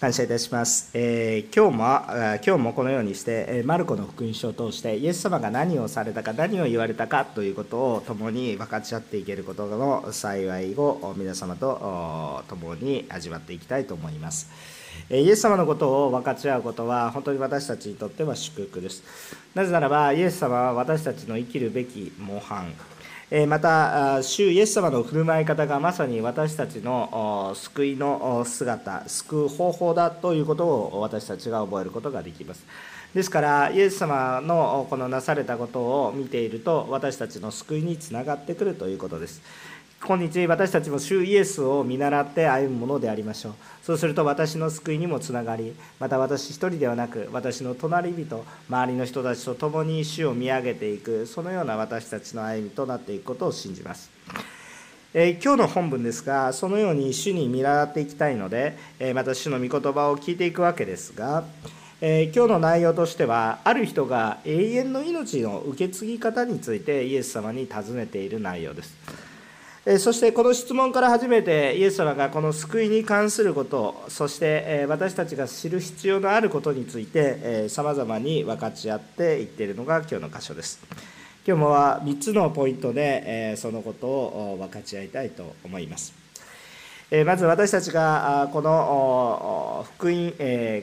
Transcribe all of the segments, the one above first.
感謝いたします。えー、今日も今日もこのようにして、えマルコの福音書を通してイエス様が何をされたか何を言われたかということを共に分かち合っていけることの幸いを皆様と共に味わっていきたいと思います。イエス様のことを分かち合うことは本当に私たちにとっては祝福です。なぜならばイエス様は私たちの生きるべき模範また、主イエス様の振る舞い方がまさに私たちの救いの姿、救う方法だということを私たちが覚えることができます。ですから、イエス様のこのなされたことを見ていると、私たちの救いにつながってくるということです。今日私たちも主イエスを見習って歩むものでありましょう。そうすると私の救いにもつながりまた私一人ではなく私の隣人周りの人たちと共に主を見上げていくそのような私たちの歩みとなっていくことを信じます。え今日の本文ですがそのように主に見習っていきたいので、えまた主の御言葉を聞いていくわけですが、え今日の内容としてはある人が永遠の命の受け継ぎ方についてイエス様に尋ねている内容です。そしてこの質問から初めてイエス様がこの救いに関することそして私たちが知る必要のあることについてさまざまに分かち合っていっているのが今日の箇所です。今日もは3つのポイントでそのことを分かち合いたいと思います。まず私たちがこの福音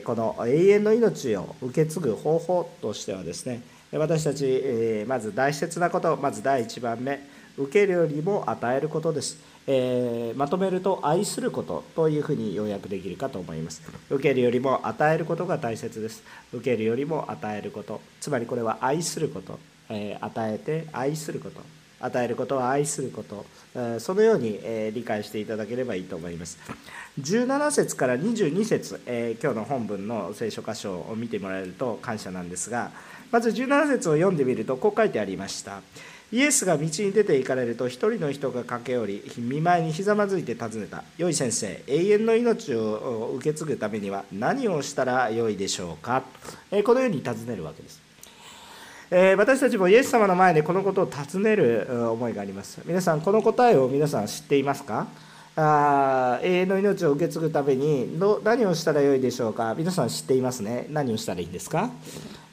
この永遠の命を受け継ぐ方法としてはですね私たちまず大切なことまず第1番目受けるよりも与えることです。えー、まとめると愛することというふうに要約できるかと思います。受けるよりも与えることが大切です。受けるよりも与えること、つまりこれは愛すること、えー、与えて愛すること、与えることは愛すること、そのように、理解していただければいいと思います。17節から22節、今日の本文の聖書箇所を見てもらえると感謝なんですが、まず17節を読んでみるとこう書いてありました。イエスが道に出て行かれると一人の人が駆け寄り見舞いにひざまずいて尋ねた「良い先生永遠の命を受け継ぐためには何をしたらよいでしょうか?」えこのように尋ねるわけです。え私たちもイエス様の前でこのことを尋ねる思いがあります。皆さんこの答えを皆さん知っていますか？あ永遠の命を受け継ぐためにど何をしたらよいでしょうか？皆さん知っていますね。何をしたらいいんですか、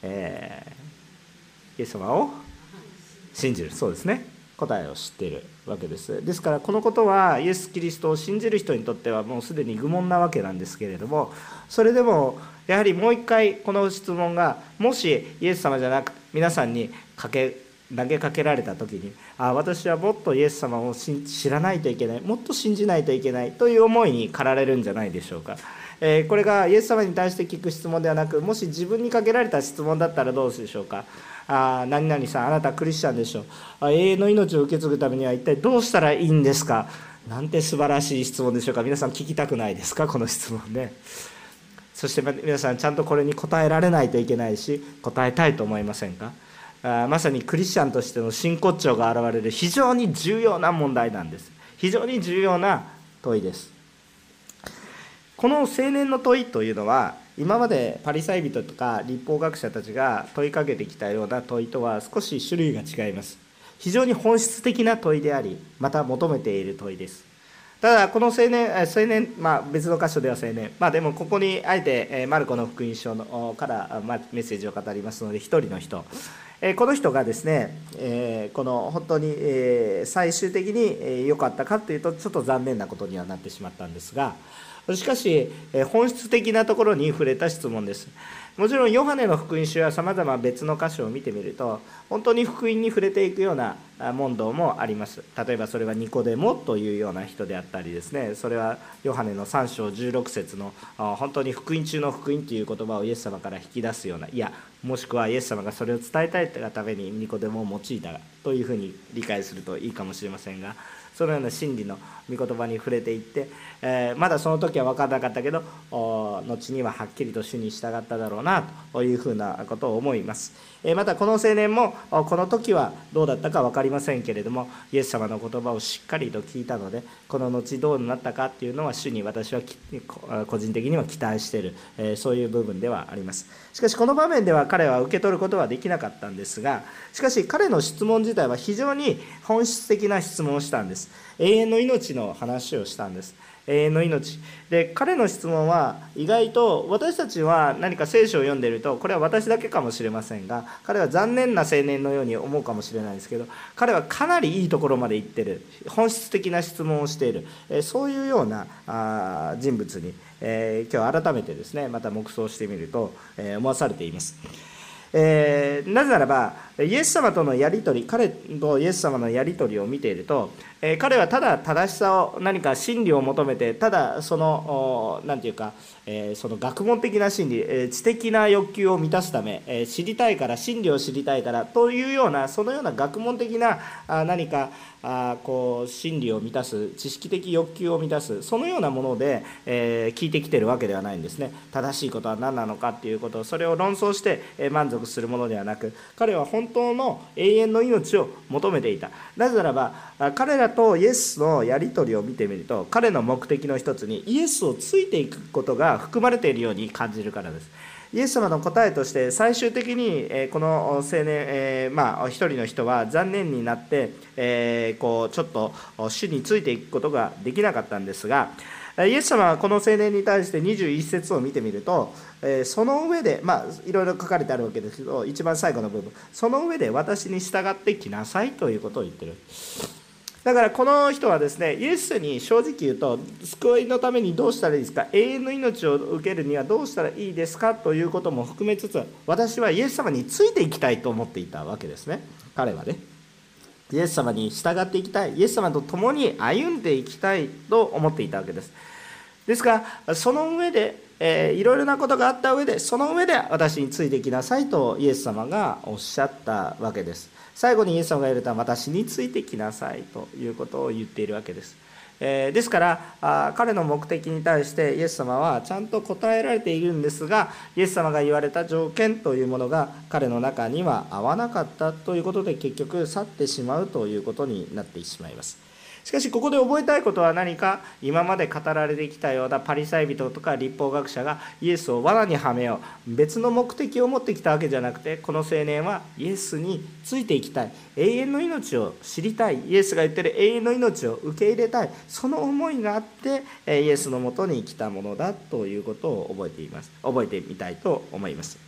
えー、イエス様を信じる。そうですね。答えを知っているわけです。ですからこのことはイエス・キリストを信じる人にとってはもうすでに愚問なわけなんですけれどもそれでもやはりもう一回この質問がもしイエス様じゃなく皆さんにかけ投げかけられた時にあ私はもっとイエス様を知らないといけないもっと信じないといけないという思いに駆られるんじゃないでしょうか。えー、これがイエス様に対して聞く質問ではなくもし自分にかけられた質問だったらどうでしょうか。あ何々さんあなたクリスチャンでしょあ永遠の命を受け継ぐためには一体どうしたらいいんですか。なんて素晴らしい質問でしょうか。皆さん聞きたくないですかこの質問ね。そして皆さんちゃんとこれに答えられないといけないし答えたいと思いませんか。あまさにクリスチャンとしての真骨頂が現れる非常に重要な問題なんです。非常に重要な問いです。この青年の問いというのは今までパリサイ人とか立法学者たちが問いかけてきたような問いとは少し種類が違います。非常に本質的な問いでありまた求めている問いです。ただこの青年青年、まあ、別の箇所では青年、まあ、でもここにあえてマルコの福音書のからメッセージを語りますので一人の人。この人がですねこの本当に最終的に良かったかというとちょっと残念なことにはなってしまったんですがしかし本質的なところに触れた質問です。もちろんヨハネの福音書やさまざま別の箇所を見てみると本当に福音に触れていくような問答もあります。例えばそれはニコデモというような人であったりですね。それはヨハネの3章16節の本当に福音中の福音という言葉をイエス様から引き出すようないやもしくはイエス様がそれを伝えたいがためにニコデモを用いたというふうに理解するといいかもしれませんがそのような真理の御言葉に触れていって、えー、まだその時は分からなかったけど後にははっきりと主に従っただろうなというふうなことを思います。えまたこの青年もこの時はどうだったか分かりませんけれどもイエス様の言葉をしっかりと聞いたのでこの後どうなったかっていうのは主に私は個人的には期待しているそういう部分ではありますしかしこの場面では彼は受け取ることはできなかったんですがしかし彼の質問自体は非常に本質的な質問をしたんです永遠の命の話をしたんです。永遠の命。で彼の質問は意外と私たちは何か聖書を読んでいるとこれは私だけかもしれませんが彼は残念な青年のように思うかもしれないですけど彼はかなりいいところまで行ってる。本質的な質問をしている。そういうような人物に今日改めてですねまた黙想してみると思わされています。えー、なぜならばイエス様とのやり取り彼とイエス様のやり取りを見ていると、え、彼はただ正しさを何か真理を求めてただその何て言うか、えー、その学問的な真理、え知的な欲求を満たすため、え知りたいから真理を知りたいからというようなそのような学問的なあ何かあこう真理を満たす知識的欲求を満たすそのようなもので、え、聞いてきてるわけではないんですね。正しいことは何なのかっていうことそれを論争して、え満足するものではなく彼は本当の永遠の命を求めていた。なぜならば彼らとイエスのやり取りを見てみると彼の目的の一つにイエスをついていくことが含まれているように感じるからですイエス様の答えとして最終的にこの青年、え、まあ一人の人は残念になって、こうちょっと主についていくことができなかったんですがイエス様はこの青年に対して21節を見てみるとその上でまあいろいろ書かれてあるわけですけど一番最後の部分その上で私に従ってきなさいということを言ってる。だからこの人はですねイエスに正直言うと救いのためにどうしたらいいですか？永遠の命を受けるにはどうしたらいいですか？ということも含めつつ私はイエス様についていきたいと思っていたわけですね。彼はね。イエス様に従っていきたい。イエス様と共に歩んでいきたいと思っていたわけです。ですからその上で、えー、いろいろなことがあった上でその上で私についてきなさいとイエス様がおっしゃったわけです。最後にイエス様が言われた私についてきなさいということを言っているわけです。えー、ですからあ彼の目的に対してイエス様はちゃんと答えられているんですがイエス様が言われた条件というものが彼の中には合わなかったということで結局去ってしまうということになってしまいます。しかしここで覚えたいことは何か？今まで語られてきたようなパリサイ人とか立法学者がイエスを罠にはめよう。別の目的を持ってきたわけじゃなくてこの青年はイエスについていきたい。永遠の命を知りたい。イエスが言ってる永遠の命を受け入れたい。その思いがあってイエスのもとに来たものだということを覚えています。覚えてみたいと思います。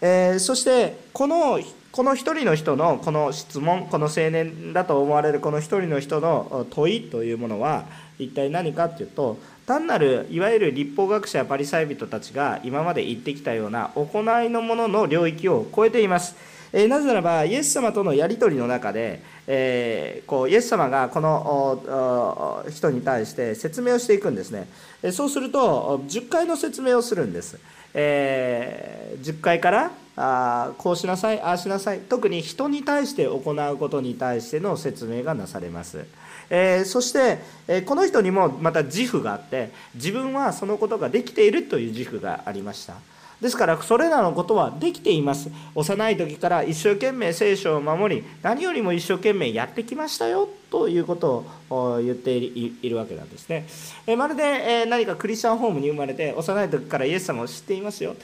えー、そしてこのこの一人の人のこの質問この青年だと思われるこの一人の人の問いというものは一体何かっていうと単なるいわゆる立法学者やパリサイ人たちが今まで言ってきたような行いのものの領域を超えています。えー、なぜならばイエス様とのやり取りの中で、えー、こうイエス様がこの人に対して説明をしていくんですね。そうすると10回の説明をするんです。えー、10回からあこうしなさいああしなさい。特に人に対して行うことに対しての説明がなされます、えー、そして、えー、この人にもまた自負があって自分はそのことができているという自負がありました。ですからそれらのことはできています。幼い時から一生懸命聖書を守り何よりも一生懸命やってきましたよということを言っているわけなんですね。まるで何かクリスチャンホームに生まれて幼い時からイエス様を知っていますよ。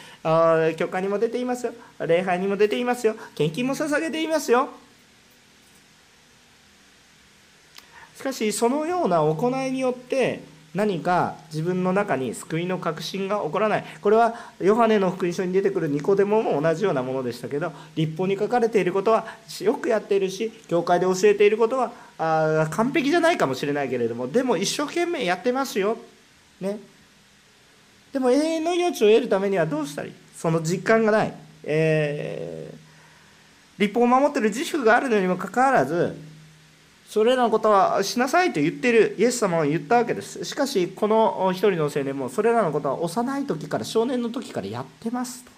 教会にも出ていますよ。礼拝にも出ていますよ。献金も捧げていますよ。しかしそのような行いによって何か自分の中に救いの確信が起こらない。これはヨハネの福音書に出てくるニコデモも同じようなものでしたけど立法に書かれていることはよくやっているし教会で教えていることはあ完璧じゃないかもしれないけれどもでも一生懸命やってますよ。ね、でも永遠の命を得るためにはどうしたらいい？その実感がない、えー、立法を守ってる自負があるのにもかかわらずそれらのことはしなさいと言っているイエス様は言ったわけです。しかしこの一人の青年もそれらのことは幼い時から少年の時からやってますと。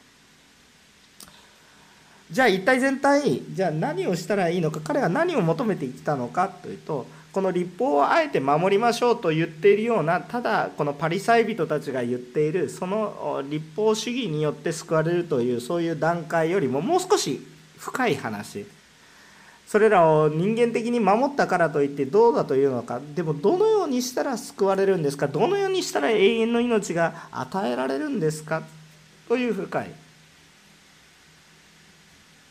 じゃあ一体全体じゃあ何をしたらいいのか彼は何を求めてきたのかというとこの立法をあえて守りましょうと言っているようなただこのパリサイ人たちが言っているその立法主義によって救われるというそういう段階よりももう少し深い話。それらを人間的に守ったからといってどうだというのか。でもどのようにしたら救われるんですか？どのようにしたら永遠の命が与えられるんですか？という深い。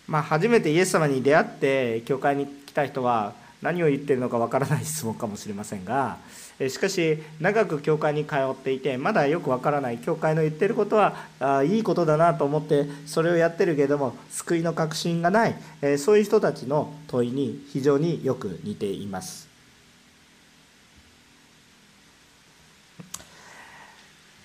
まあ初めてイエス様に出会って教会に来た人は何を言ってるのかわからない質問かもしれませんがしかし長く教会に通っていてまだよくわからない教会の言ってることはあいいことだなと思ってそれをやってるけれども救いの確信がないえそういう人たちの問いに非常によく似ています。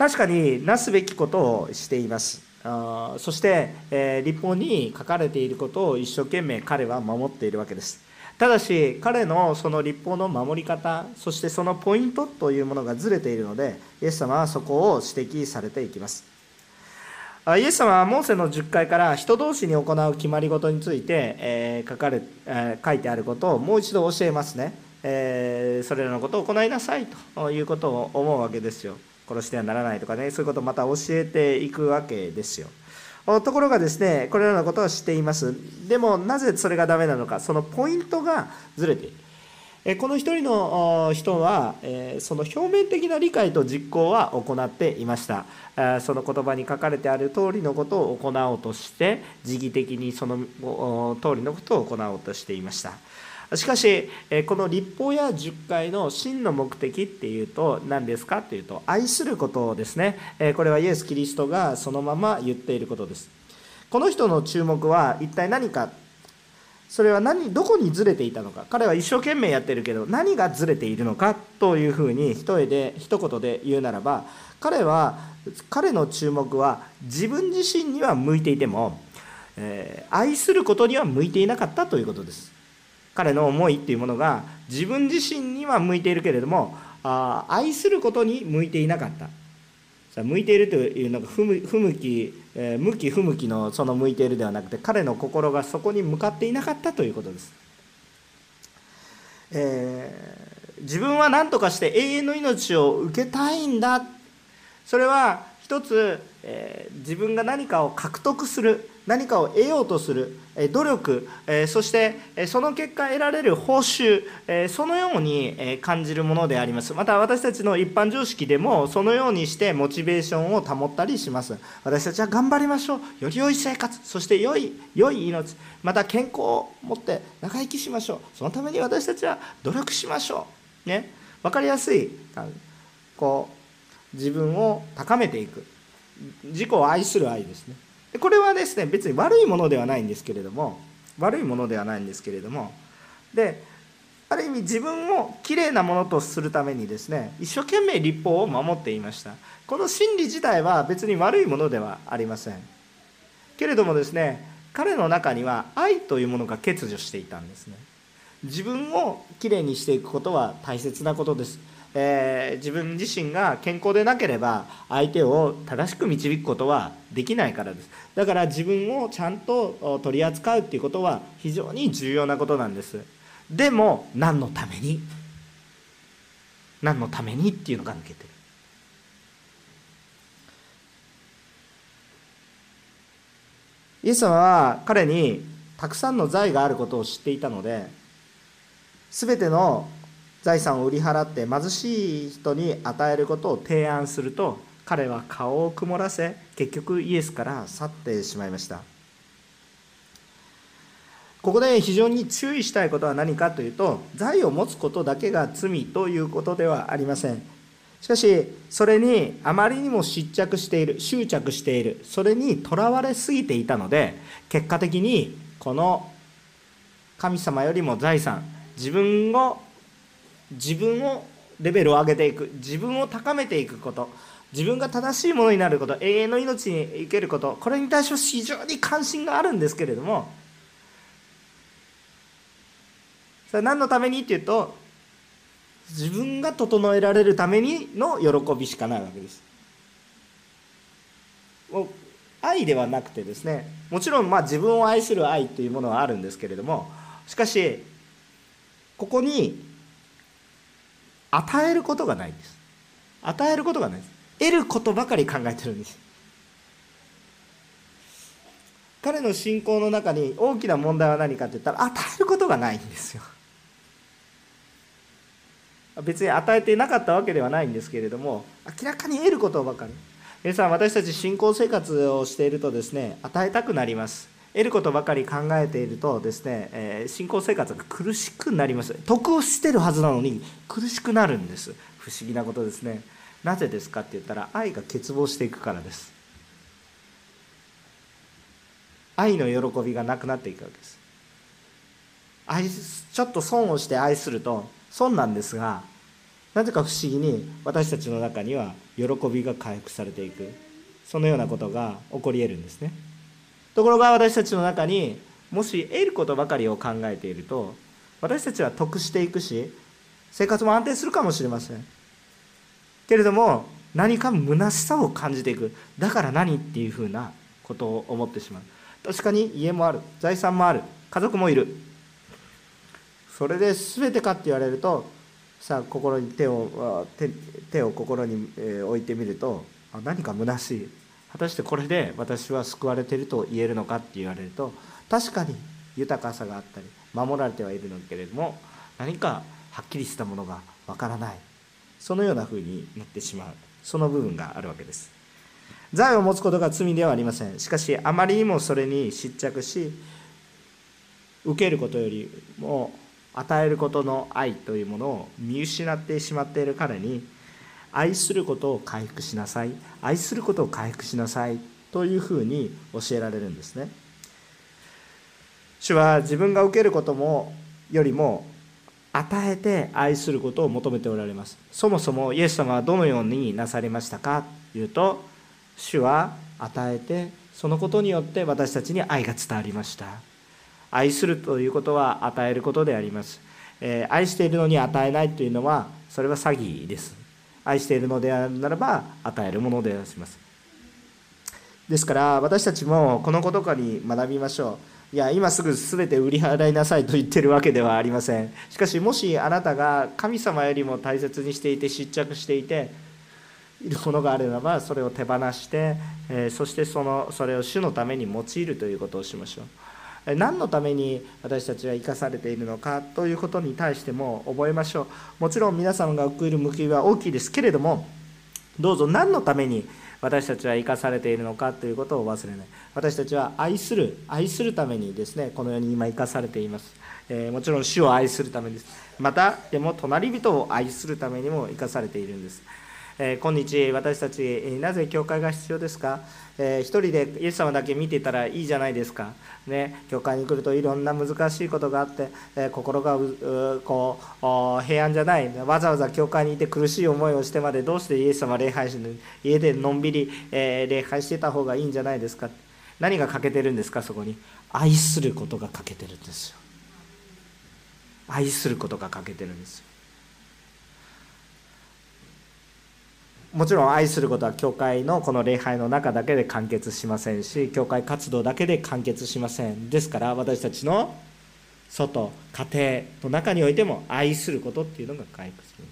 確かになすべきことをしています。あそして、えー、立法に書かれていることを一生懸命彼は守っているわけです。ただし彼のその立法の守り方そしてそのポイントというものがずれているのでイエス様はそこを指摘されていきます。イエス様はモーセの10回から人同士に行う決まり事について、えー、書かれ、え、書いてあることをもう一度教えますね、えー、それらのことを行いなさいということを思うわけですよ。殺してはならないとかねそういうことをまた教えていくわけですよ。ところがですねこれらのことは知っています。でもなぜそれがダメなのかそのポイントがずれている。この一人の人はその表面的な理解と実行は行っていました。その言葉に書かれてある通りのことを行おうとして時義的にその通りのことを行おうとしていました。しかしこの立法や十回の真の目的っていうと何ですかというと愛することですね。これはイエス・キリストがそのまま言っていることです。この人の注目は一体何か。それは何どこにずれていたのか。彼は一生懸命やってるけど何がずれているのか。というふうに一重で一言で言うならば彼は彼の注目は自分自身には向いていても、えー、愛することには向いていなかったということです。彼の思いっていうものが自分自身には向いているけれどもあ愛することに向いていなかった。向いているというのが不向き、えー、向き不向きのその向いているではなくて彼の心がそこに向かっていなかったということです、えー、自分は何とかして永遠の命を受けたいんだ。それは一つ、えー、自分が何かを獲得する。何かを得ようとする努力そしてその結果得られる報酬そのように感じるものであります。また私たちの一般常識でもそのようにしてモチベーションを保ったりします。私たちは頑張りましょう。より良い生活そして良い良い命。また健康を持って長生きしましょう。そのために私たちは努力しましょう。ね。分かりやすい。こう自分を高めていく。自己を愛する愛ですね。これはですね別に悪いものではないんですけれども悪いものではないんですけれどもである意味自分をきれいなものとするためにですね一生懸命立法を守っていました。この真理自体は別に悪いものではありません。けれどもですね彼の中には愛というものが欠如していたんですね。自分をきれいにしていくことは大切なことです。えー、自分自身が健康でなければ相手を正しく導くことはできないからです。だから自分をちゃんと取り扱うっていうことは非常に重要なことなんです。でも何のために？何のためにっていうのが抜けてる。イエス様は彼にたくさんの財があることを知っていたので全ての財産を売り払って貧しい人に与えることを提案すると彼は顔を曇らせ結局イエスから去ってしまいました。ここで非常に注意したいことは何かというと財を持つことだけが罪ということではありません。しかしそれにあまりにも失着している執着しているそれにとらわれすぎていたので結果的にこの神様よりも財産自分を自分をレベルを上げていく。自分を高めていくこと。自分が正しいものになること。永遠の命に生けること。これに対して非常に関心があるんですけれども。それ何のためにっていうと自分が整えられるためにの喜びしかないわけです。もう愛ではなくてですね。もちろんまあ自分を愛する愛というものはあるんですけれども。しかしここに与えることがないんです。与えることがないです。得ることばかり考えてるんです。彼の信仰の中に大きな問題は何かって言ったら与えることがないんですよ。別に与えてなかったわけではないんですけれども明らかに得ることばかり。皆さん私たち信仰生活をしているとですね与えたくなります。得ることばかり考えているとですね、えー、信仰生活が苦しくなります。得をしてるはずなのに苦しくなるんです。不思議なことですね。なぜですかって言ったら愛が欠乏していくからです。愛の喜びがなくなっていくわけです。愛ちょっと損をして愛すると損なんですがなぜか不思議に私たちの中には喜びが回復されていく。そのようなことが起こり得るんですね。ところが私たちの中にもし得ることばかりを考えていると私たちは得していくし生活も安定するかもしれません。けれども何か虚しさを感じていく。だから何っていうふうなことを思ってしまう。確かに家もある。財産もある。家族もいる。それで全てかって言われるとさあ心に手を手手を心に置いてみると何か虚しい。果たしてこれで私は救われていると言えるのかって言われると確かに豊かさがあったり守られてはいるのけれども何かはっきりしたものがわからない。そのようなふうになってしまう。その部分があるわけです。財を持つことが罪ではありません。しかしあまりにもそれに失着し受けることよりも与えることの愛というものを見失ってしまっている彼に愛することを回復しなさい。愛することを回復しなさい。というふうに教えられるんですね。主は自分が受けることもよりも与えて愛することを求めておられます。そもそもイエス様はどのようになされましたかというと主は与えてそのことによって私たちに愛が伝わりました。愛するということは与えることであります、えー、愛しているのに与えないというのはそれは詐欺です。愛しているのであるならば与えるものであります。ですから私たちもこのことからに学びましょう。いや今すぐ全て売り払いなさいと言ってるわけではありません。しかしもしあなたが神様よりも大切にしていて失着していているものがあればそれを手放して、えー、そしてそのそれを主のために用いるということをしましょう。何のために私たちは生かされているのかということに対しても覚えましょう。もちろん皆様が送る報いは大きいですけれどもどうぞ何のために私たちは生かされているのかということを忘れない。私たちは愛する愛するためにですねこの世に今生かされています、えー、もちろん主を愛するためです。またでも隣人を愛するためにも生かされているんです。え、今日私たち、なぜ教会が必要ですか、えー、一人でイエス様だけ見てたらいいじゃないですか、ね、教会に来るといろんな難しいことがあって、えー、心がこう平安じゃない。わざわざ教会にいて苦しい思いをしてまでどうしてイエス様礼拝し家でのんびり、え礼拝してた方がいいんじゃないですか。何が欠けてるんですか？そこに。愛することが欠けてるんですよ。愛することが欠けてるんですよ。もちろん愛することは教会のこの礼拝の中だけで完結しませんし教会活動だけで完結しませんですから私たちの外家庭の中においても愛することっていうのが回復する。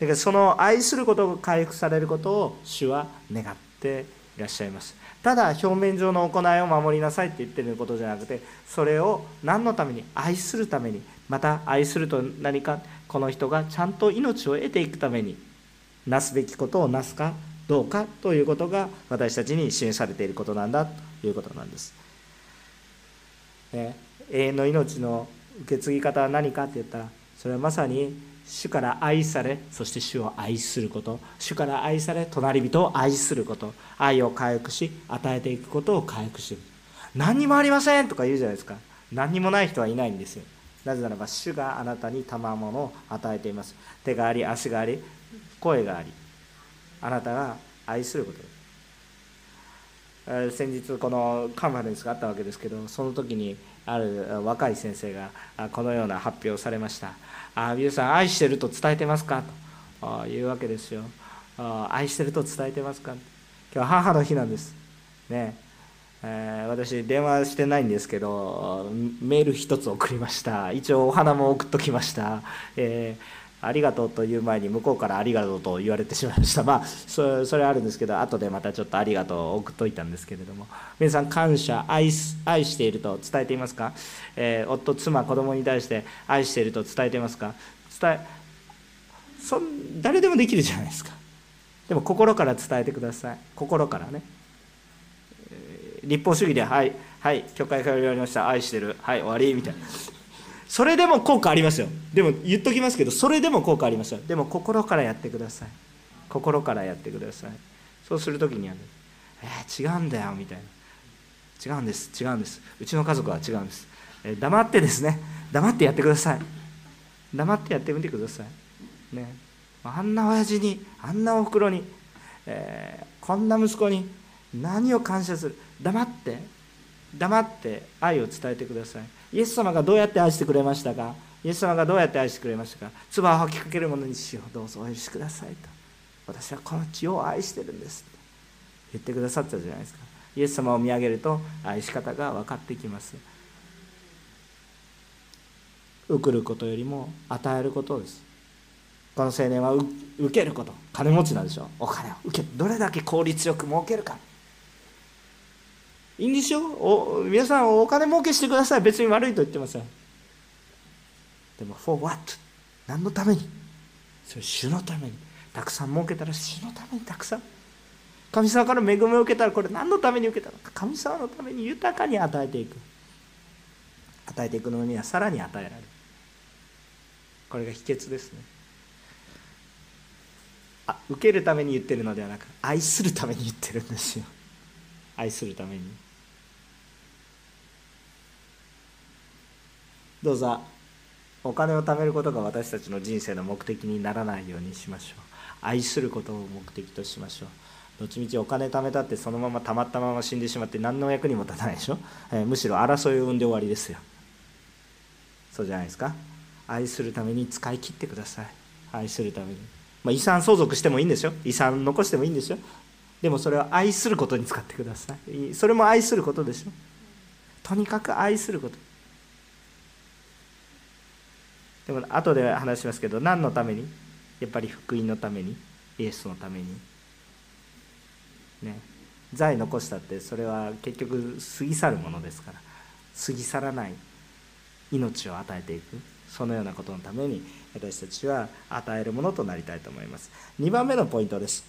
だからその愛することが回復されることを主は願っていらっしゃいます。ただ表面上の行いを守りなさいって言ってることじゃなくてそれを何のために？愛するために。また愛すると何かこの人がちゃんと命を得ていくために。なすべきことをなすかどうかということが私たちに示されていることなんだということなんです。ね、永遠の命の受け継ぎ方は何かって言ったらそれはまさに主から愛されそして主を愛すること。主から愛され隣人を愛すること。愛を回復し与えていくことを回復する。何にもありませんとか言うじゃないですか。何にもない人はいないんですよ。なぜならば主があなたに賜物を与えています。手があり足があり声がありあなたが愛すること。先日このカンファレンスがあったわけですけどその時にある若い先生がこのような発表をされました「あ皆さん愛してると伝えてますか?」というわけですよ。愛してると伝えてますか？今日は母の日なんです。ね。えー、私電話してないんですけどメール一つ送りました。一応お花も送っときました、えーありがとうという前に向こうからありがとうと言われてしまいました。まあそれあるんですけど後でまたちょっとありがとうを送っといたんですけれども。皆さん感謝愛愛していると伝えていますか、えー、夫妻子供に対して愛していると伝えていますか？伝えそ誰でもできるじゃないですか。でも心から伝えてください。心からね。立法主義ではいはい教会から言われました。愛してる。はい終わり。みたいな。それでも効果ありますよ。でも言っときますけどそれでも効果ありますよ。でも心からやってください。心からやってください。そうする時にはねえー、違うんだよみたいな違うんです。違うんです。うちの家族は違うんです、えー、黙ってですね。黙ってやってください。黙ってやってみてください。ね。あんな親父にあんなおふくろに、えー、こんな息子に何を感謝する。黙って黙って愛を伝えてください。イエス様がどうやって愛してくれましたか？イエス様がどうやって愛してくれましたか？唾を吐きかける者にしよう。どうぞお許しくださいと。私はこの地を愛してるんです。言ってくださったじゃないですか。イエス様を見上げると愛し方が分かってきます。送ることよりも与えることです。この青年は受けること。金持ちなんでしょお金を受けどれだけ効率よく儲けるか。いいんですよお皆さんお金儲けしてください。別に悪いと言ってません。でも for what 何のために？それ主のために。たくさん儲けたら主のためにたくさん。神様から恵みを受けたらこれ何のために受けたの？か神様のために豊かに与えていく。与えていくのにはさらに与えられる。これが秘訣ですね。あ受けるために言ってるのではなく愛するために言ってるんですよ。愛するために。どうぞ。お金を貯めることが私たちの人生の目的にならないようにしましょう。愛することを目的としましょう。どっちみちお金貯めたってそのままたまったまま死んでしまって何の役にも立たないでしょ、えー、むしろ争いを生んで終わりですよ。そうじゃないですか。愛するために使い切ってください。愛するために、まあ、遺産相続してもいいんですよ。遺産残してもいいんですよ。でもそれは愛することに使ってください。それも愛することでしょ。とにかく愛すること。でも後で話しますけど何のために？やっぱり福音のために？イエスのために？ね。財残したってそれは結局過ぎ去るものですから。過ぎ去らない。命を与えていく。そのようなことのために私たちは与えるものとなりたいと思います。2番目のポイントです。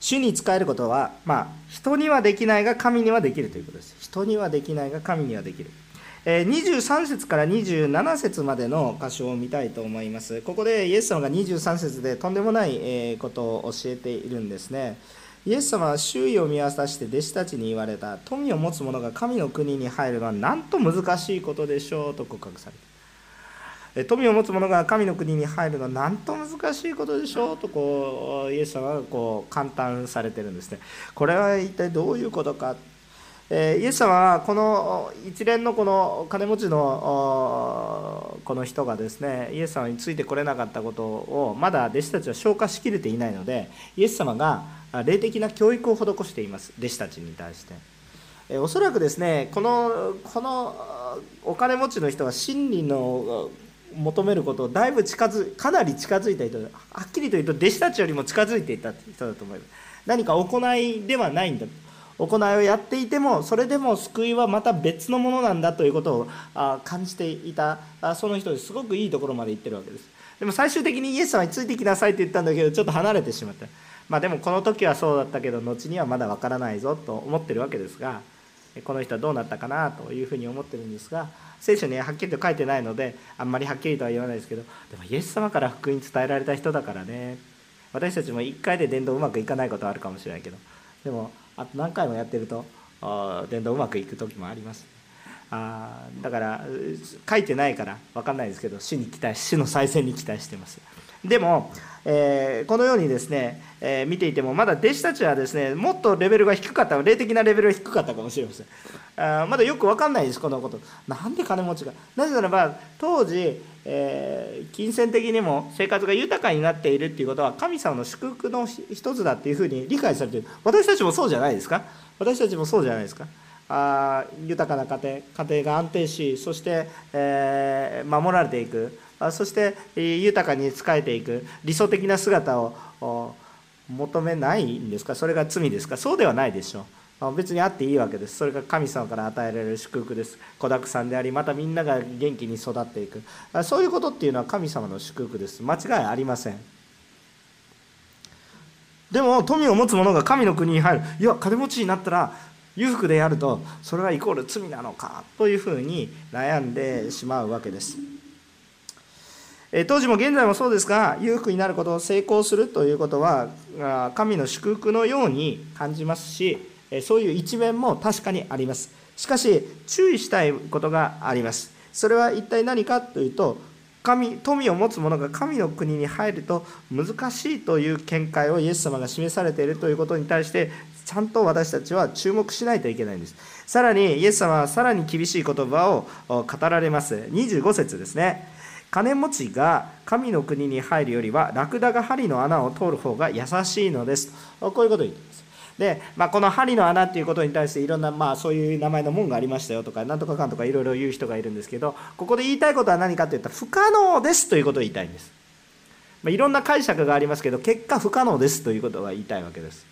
主に仕えることは、まあ、人にはできないが神にはできるということです。人にはできないが神にはできる。23節から27節までの箇所を見たいと思います。ここでイエス様が23節でとんでもないことを教えているんですね。イエス様は周囲を見渡して弟子たちに言われた。富を持つ者が神の国に入るのはなんと難しいことでしょうと告白された。富を持つ者が神の国に入るのはなんと難しいことでしょうとこうイエス様がこう感嘆されてるんですね。これは一体どういうことかイエス様はこの一連のこの金持ちのこの人がですねイエス様についてこれなかったことをまだ弟子たちは消化しきれていないのでイエス様が霊的な教育を施しています弟子たちに対して。おそらくですねこのこのお金持ちの人は真理の求めることをだいぶ近づかなり近づいた人はっきりと言うと弟子たちよりも近づいていた人だと思います。何か行いではないんだ。行いをやっていてもそれでも救いはまた別のものなんだということを感じていたその人ですごくいいところまで行ってるわけですでも最終的にイエス様についてきなさいって言ったんだけどちょっと離れてしまったまあでもこの時はそうだったけど後にはまだわからないぞと思ってるわけですがこの人はどうなったかなというふうに思ってるんですが聖書にはっきりと書いてないのであんまりはっきりとは言わないですけどでもイエス様から福音伝えられた人だからね私たちも1回で伝道うまくいかないことはあるかもしれないけどでもあと何回もやってると伝道うまくいく時もあります。あだから書いてないから分かんないですけど主に期待主の再選に期待してます。でも、えー、このようにですね、えー、見ていてもまだ弟子たちはですねもっとレベルが低かった霊的なレベルが低かったかもしれません。あまだよく分かんないですこのこと。なんで金持ちが。なぜならば当時、えー、金銭的にも生活が豊かになっているっていうことは神様の祝福の一つだっていうふうに理解されている。私たちもそうじゃないですか。私たちもそうじゃないですか。あ豊かな家庭家庭が安定しそして、えー、守られていく。そして豊かに仕えていく。理想的な姿を求めないんですか？それが罪ですか？そうではないでしょう。別にあっていいわけです。それが神様から与えられる祝福です。子だくさんでありまたみんなが元気に育っていく。そういうことっていうのは神様の祝福です。間違いありません。でも富を持つ者が神の国に入る。いや金持ちになったら裕福であるとそれはイコール罪なのかというふうに悩んでしまうわけです。当時も現在もそうですが裕福になることを成功するということは神の祝福のように感じますしそういう一面も確かにあります。しかし注意したいことがあります。それは一体何かというと神富を持つ者が神の国に入ると難しいという見解をイエス様が示されているということに対してちゃんと私たちは注目しないといけないんです。さらにイエス様はさらに厳しい言葉を語られます。25節ですね。金持ちが神の国に入るよりはラクダが針の穴を通る方が優しいのです。こういうことを言っています。で、まあ、この針の穴っていうことに対していろんな、まあ、そういう名前の門がありましたよとかなんとかかんとかいろいろ言う人がいるんですけどここで言いたいことは何かといったら不可能ですということを言いたいんです、まあ、いろんな解釈がありますけど結果不可能ですということが言いたいわけです、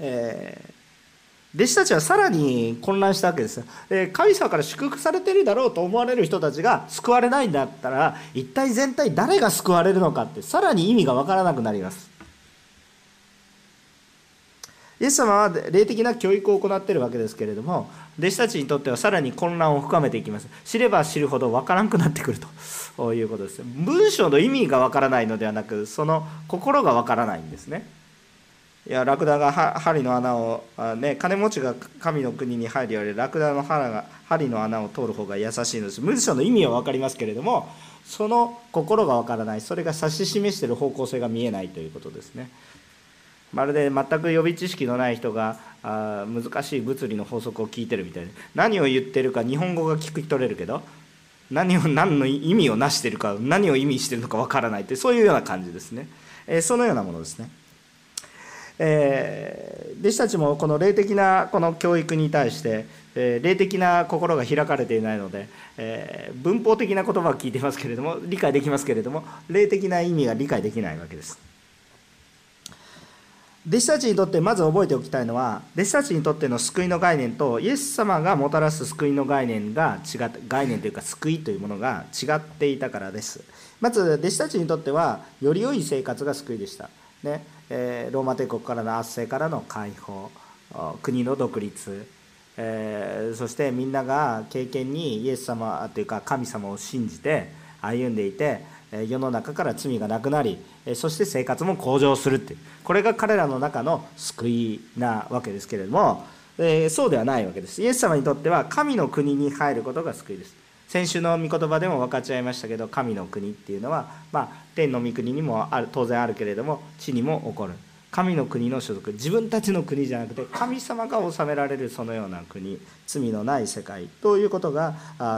えー弟子たちはさらに混乱したわけです神様から祝福されてるだろうと思われる人たちが救われないんだったら一体全体誰が救われるのかってさらに意味が分からなくなります。イエス様は霊的な教育を行っているわけですけれども弟子たちにとってはさらに混乱を深めていきます。知れば知るほど分からなくなってくると。いうことです。文章の意味が分からないのではなくその心が分からないんですね。いやラクダが針の穴を、ね、金持ちが神の国に入るよりラクダの腹が針の穴を通る方が優しいのです。文章の意味は分かりますけれどもその心が分からない。それが指し示している方向性が見えないということですね。まるで全く予備知識のない人があ難しい物理の法則を聞いてるみたいな。何を言ってるか日本語が聞き取れるけど何を何の意味をなしてるか何を意味してるのかわからないってそういうような感じですね、えー、そのようなものですね、えー、弟子たちもこの霊的なこの教育に対して、えー、霊的な心が開かれていないので、え文法的な言葉は聞いてますけれども理解できますけれども霊的な意味が理解できないわけです。弟子たちにとってまず覚えておきたいのは弟子たちにとっての救いの概念とイエス様がもたらす救いの概念が違った概念というか救いというものが違っていたからです。まず弟子たちにとってはより良い生活が救いでした、ね。えー、ローマ帝国からの圧政からの解放。国の独立、えー、そしてみんなが経験にイエス様というか神様を信じて歩んでいて世の中から罪がなくなりそして生活も向上するっていう。これが彼らの中の救いなわけですけれども、えそうではないわけです。イエス様にとっては神の国に入ることが救いです。先週の御言葉でも分かち合いましたけど神の国っていうのは、まあ、天の御国にもある当然あるけれども地にも起こる。神の国の所属。自分たちの国じゃなくて神様が治められるそのような国。罪のない世界ということが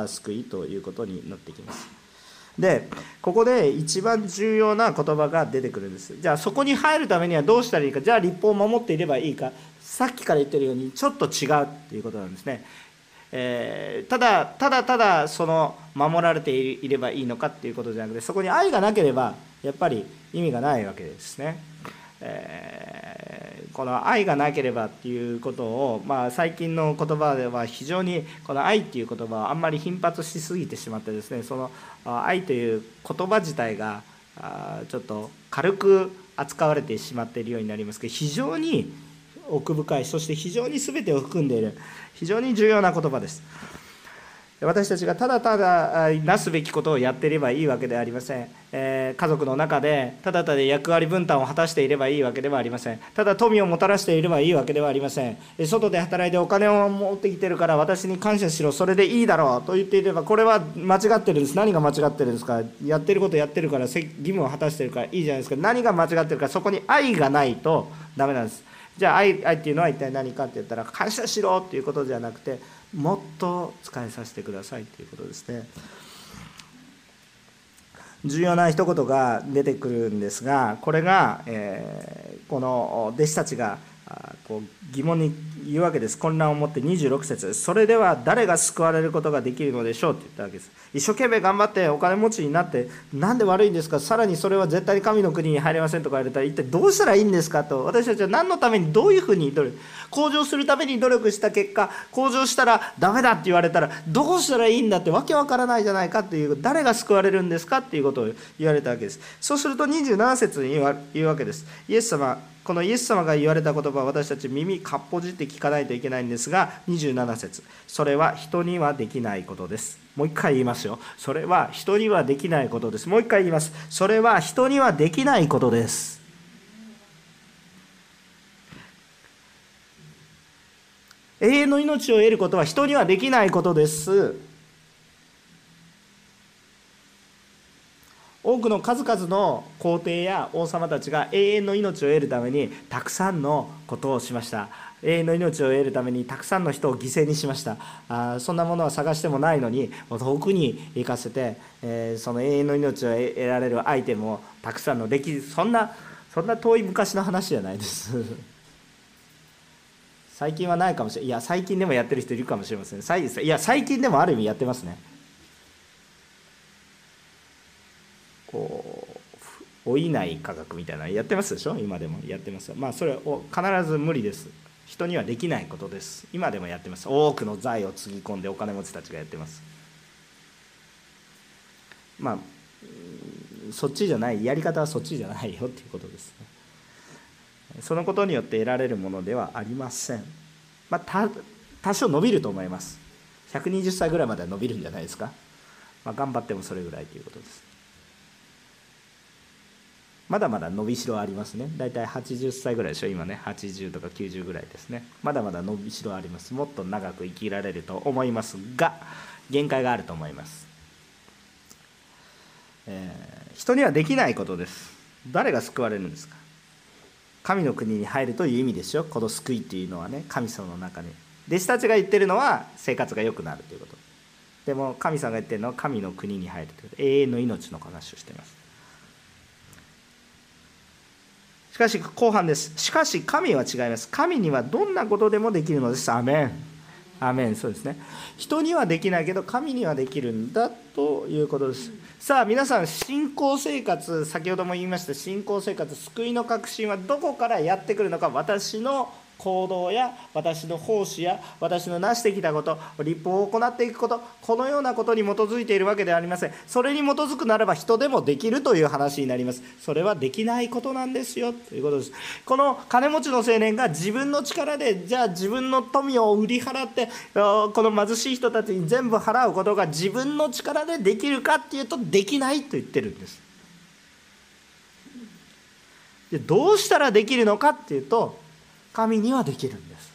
救いということになってきます。でここで一番重要な言葉が出てくるんです。じゃあそこに入るためにはどうしたらいいか。じゃあ立法を守っていればいいか。さっきから言ってるようにちょっと違うっていうことなんですね、えー、ただただただその守られていればいいのかっていうことじゃなくてそこに愛がなければやっぱり意味がないわけですね。えー、この愛がなければっていうことを、まあ、最近の言葉では非常にこの愛っていう言葉はあんまり頻発しすぎてしまってですねその愛という言葉自体がちょっと軽く扱われてしまっているようになりますけど非常に奥深いそして非常に全てを含んでいる非常に重要な言葉です。私たちがただただなすべきことをやっていればいいわけではありません、えー、家族の中でただただ役割分担を果たしていればいいわけではありません。ただ富をもたらしていればいいわけではありません。外で働いてお金を持ってきてるから私に感謝しろそれでいいだろうと言っていればこれは間違ってるんです。何が間違ってるんですか？やってることやってるから義務を果たしてるからいいじゃないですか。何が間違ってるかそこに愛がないとダメなんです。じゃあ愛愛っていうのは一体何かって言ったら感謝しろっていうことじゃなくてもっと使いさせてくださいということですね。重要な一言が出てくるんですがこれが、えー、この弟子たちがこう疑問に言うわけです。混乱を持って26節。それでは誰が救われることができるのでしょうって言ったわけです。一生懸命頑張ってお金持ちになってなんで悪いんですか？さらにそれは絶対に神の国に入れませんとか言われたら一体どうしたらいいんですかと。私たちは何のためにどういうふうに努力向上するために努力した結果向上したらダメだって言われたらどうしたらいいんだってわけわからないじゃないかっていう誰が救われるんですかっていうことを言われたわけです。そうすると27節に言うわけです。イエス様このイエス様が言われた言葉は私たち耳かっぽじって聞かないといけないんですが27節。それは人にはできないことです。もう一回言いますよ。それは人にはできないことです。もう一回言います。それは人にはできないことです。永遠の命を得ることは人にはできないことです。の数々の皇帝や王様たちが永遠の命を得るためにたくさんのことをしました。永遠の命を得るためにたくさんの人を犠牲にしました。あそんなものは探してもないのに遠くに行かせて、えー、その永遠の命を得られるアイテムをたくさんの歴史そんなそんな遠い昔の話じゃないです。最近はないかもしれないいや最近でもやってる人いるかもしれません。いや最近でもある意味やってますねこう老いない価格みたいなやってますでしょ？今でもやってます。まあそれを必ず無理です。人にはできないことです。今でもやってます。多くの財をつぎ込んでお金持ちたちがやってます。まあそっちじゃないやり方はそっちじゃないよっていうことです。ねそのことによって得られるものではありません。まあ多少伸びると思います。120歳ぐらいまでは伸びるんじゃないですか、まあ、頑張ってもそれぐらいということです。まだまだ伸びしろありますね。大体80歳ぐらいでしょ？今ね。80とか90ぐらいですね。まだまだ伸びしろあります。もっと長く生きられると思いますが限界があると思います、えー、人にはできないことです。誰が救われるんですか？神の国に入るという意味ですよこの救いっていうのはね神様の中に。弟子たちが言ってるのは生活が良くなるということ。でも神様が言ってるのは神の国に入るということ。永遠の命の話をしています。かし後半です。しかし神は違います。神にはどんなことでもできるのです。アメン。アメン。そうですね。人にはできないけど神にはできるんだということです。さあ皆さん信仰生活先ほども言いました信仰生活救いの確信はどこからやってくるのか私の行動や私の奉仕や私の成してきたこと立法を行っていくことこのようなことに基づいているわけではありません。それに基づくならば人でもできるという話になります。それはできないことなんですよ。ということです。この金持ちの青年が自分の力でじゃあ自分の富を売り払ってこの貧しい人たちに全部払うことが自分の力でできるかっていうとできないと言ってるんです。でどうしたらできるのかっていうと神にはできるんです。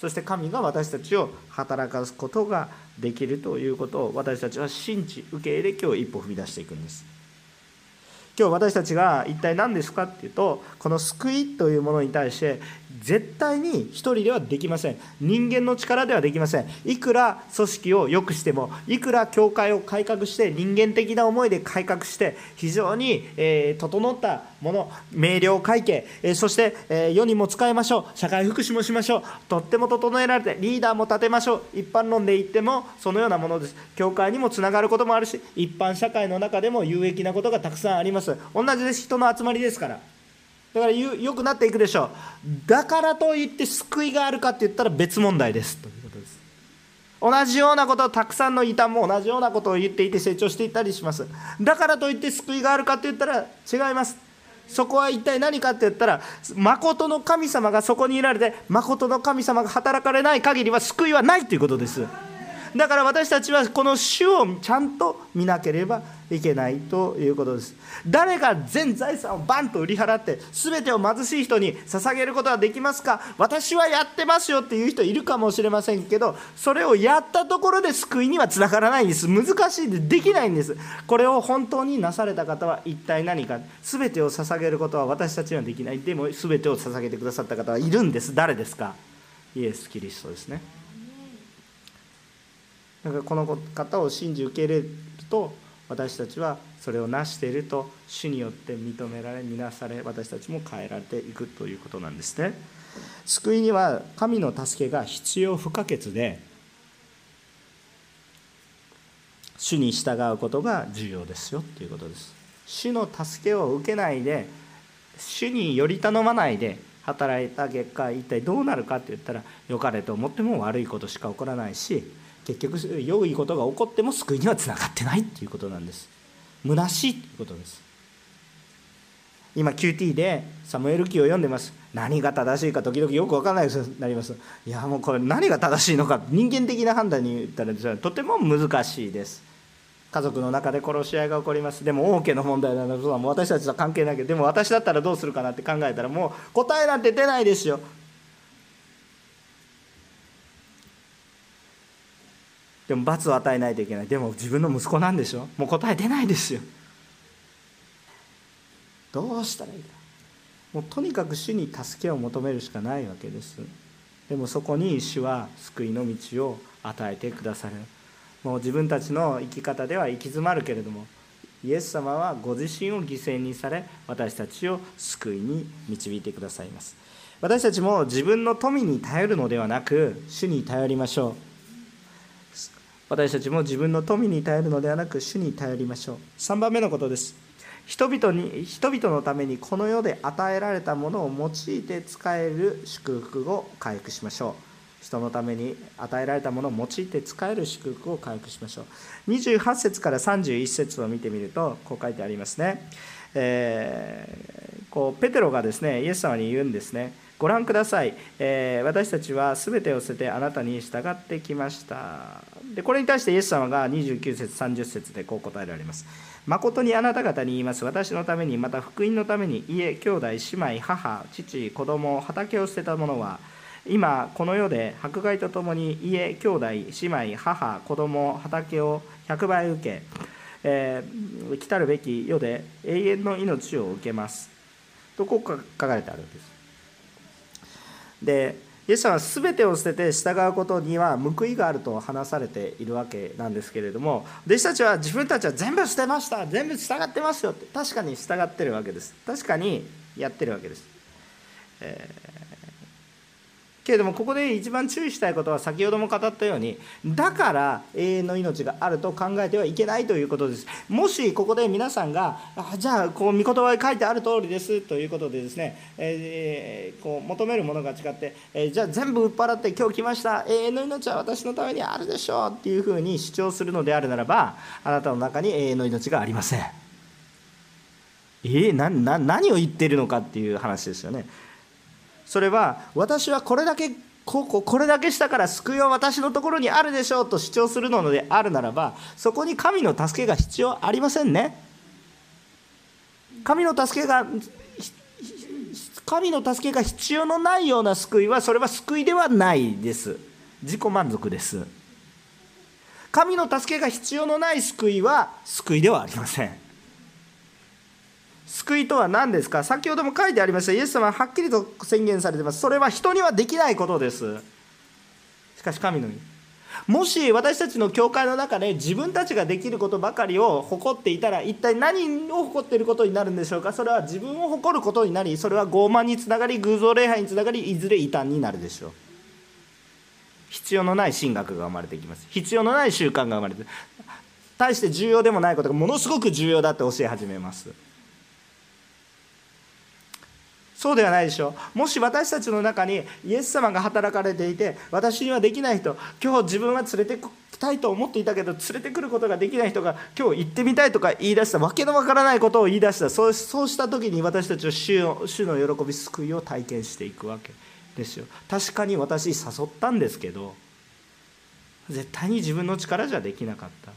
そして神が私たちを働かすことができるということを私たちは信じ受け入れ今日一歩踏み出していくんです。今日私たちが一体何ですかっていうとこの救いというものに対して絶対に一人ではできません。人間の力ではできません。いくら組織を良くしてもいくら教会を改革して人間的な思いで改革して非常に、え整ったもの明瞭会計、えそして、え世にも使いましょう。社会福祉もしましょう。とっても整えられてリーダーも立てましょう。一般論で言ってもそのようなものです。教会にもつながることもあるし一般社会の中でも有益なことがたくさんあります。同じです。人の集まりですから。だからよくなっていくでしょう。だからといって救いがあるかって言ったら別問題です。ということです。同じようなことをたくさんの異端も同じようなことを言っていて成長していったりします。だからといって救いがあるかって言ったら違います。そこは一体何かって言ったら誠の神様がそこにいられて誠の神様が働かれない限りは救いはないということです。だから私たちはこの主をちゃんと見なければいけないということです。誰が全財産をバンと売り払って全てを貧しい人に捧げることはできますか？私はやってますよっていう人いるかもしれませんけどそれをやったところで救いにはつながらないんです。難しい。んでできないんです。これを本当になされた方は一体何か。全てを捧げることは私たちにはできない。でも全てを捧げてくださった方はいるんです。誰ですか？イエス・キリストですね。だからこの方を信じ受け入れると私たちはそれを成していると主によって認められ見なされ私たちも変えられていくということなんですね。救いには神の助けが必要不可欠で主に従うことが重要ですよということです。主の助けを受けないで主により頼まないで働いた結果一体どうなるかって言ったら良かれと思っても悪いことしか起こらないし結局良いことが起こっても救いにはつながってないっていうことなんです。虚しいということです。今 QT でサムエル記を読んでます。何が正しいか時々よく分からないようになります。いやもうこれ何が正しいのか。人間的な判断に言ったらとても難しいです。家族の中で殺し合いが起こります。でも王家の問題なのはもう私たちとは関係ないけどでも私だったらどうするかなって考えたらもう答えなんて出ないですよ。でも罰を与えないといけない。でも自分の息子なんでしょ？もう答え出ないですよ。どうしたらいいか。もうとにかく主に助けを求めるしかないわけです。でもそこに主は救いの道を与えてくださる。もう自分たちの生き方では行き詰まるけれどもイエス様はご自身を犠牲にされ私たちを救いに導いてくださいます。私たちも自分の富に頼るのではなく主に頼りましょう。私たちも自分の富に頼るのではなく主に頼りましょう。3番目のことです。人々に人々のためにこの世で与えられたものを用いて使える祝福を回復しましょう。人のために与えられたものを用いて使える祝福を回復しましょう。28節から31節を見てみるとこう書いてありますね、えー、こうペテロがですねイエス様に言うんですね。ご覧ください、えー、私たちは全てを捨ててあなたに従ってきました。でこれに対してイエス様が29節30節でこう答えられます。誠にあなた方に言います。私のためにまた福音のために家兄弟姉妹母父子供畑を捨てた者は今この世で迫害とともに家兄弟姉妹母子供畑を100倍受け、えー、来たるべき世で永遠の命を受けます。とこう書かれてあるんです。でイエス様は全てを捨てて従うことには報いがあると話されているわけなんですけれども弟子たちは自分たちは全部捨てました全部従ってますよって確かに従ってるわけです。確かにやってるわけです、えーけれどもここで一番注意したいことは先ほども語ったようにだから永遠の命があると考えてはいけないということです。もしここで皆さんがあじゃあこう御言葉に書いてある通りですということでですね、えー、こう求めるものが違って、えー、じゃあ全部売っ払って今日来ました。永遠の命は私のためにあるでしょうっていうふうに主張するのであるならばあなたの中に永遠の命がありません。えー、なな何を言ってるのかっていう話ですよね。それは私はこれだけこここれだけしたから救いは私のところにあるでしょうと主張するのであるならばそこに神の助けが必要ありませんね。神の助けが神の助けが必要のないような救いはそれは救いではないです。自己満足です。神の助けが必要のない救いは救いではありません。救いとは何ですか？先ほども書いてありました。イエス様ははっきりと宣言されてます。それは人にはできないことです。しかし神のにもし私たちの教会の中で自分たちができることばかりを誇っていたら一体何を誇っていることになるんでしょうか？それは自分を誇ることになりそれは傲慢につながり偶像礼拝につながりいずれ異端になるでしょう。必要のない神学が生まれてきます。必要のない習慣が生まれて大して重要でもないことがものすごく重要だって教え始めます。そうではないでしょう。もし私たちの中にイエス様が働かれていて私にはできない人今日自分は連れてきたいと思っていたけど連れてくることができない人が今日行ってみたいとか言い出したわけのわからないことを言い出した。そうした時に私たちは主の主の喜び救いを体験していくわけですよ。確かに私誘ったんですけど絶対に自分の力じゃできなかった。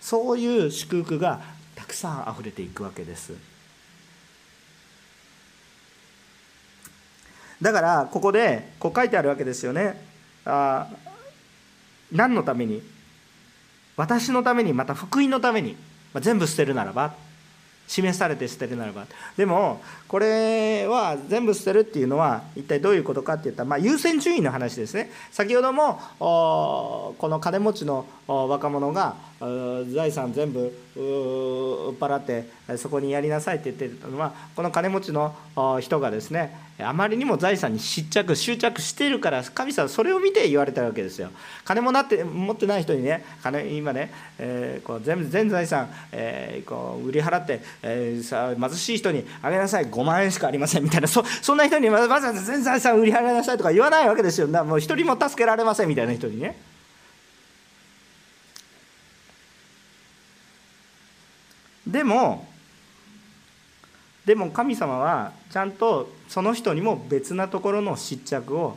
そういう祝福がたくさん溢れていくわけです。だからここでこう書いてあるわけですよね。あ何のために？私のためにまた福音のために、まあ、全部捨てるならば。示されて捨てるならば。でもこれは全部捨てるっていうのは一体どういうことかって言ったら、まあ、優先順位の話ですね。先ほどもこの金持ちの若者が財産全部売っ払ってそこにやりなさいって言ってたのはこの金持ちの人がですねあまりにも財産に失着執着しているから神様それを見て言われたわけですよ。金もなって持ってない人にね金今ね、えー、こう全全財産、えー、こう売り払って、えー、さ貧しい人にあげなさい。5万円しかありませんみたいな。そそんな人にわざわざ全財産売り払いなさいとか言わないわけですよ。もう一人も助けられませんみたいな人にね。でもでも神様はちゃんとその人にも別なところの失着を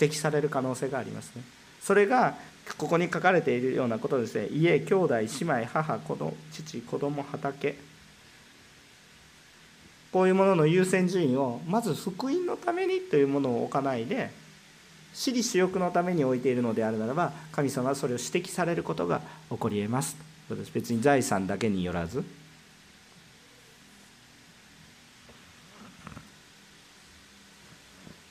指摘される可能性がありますね。それがここに書かれているようなことですね。家兄弟姉妹母子供父子供畑。こういうものの優先順位をまず福音のためにというものを置かないで私利私欲のために置いているのであるならば神様はそれを指摘されることが起こりえます。別に財産だけによらず。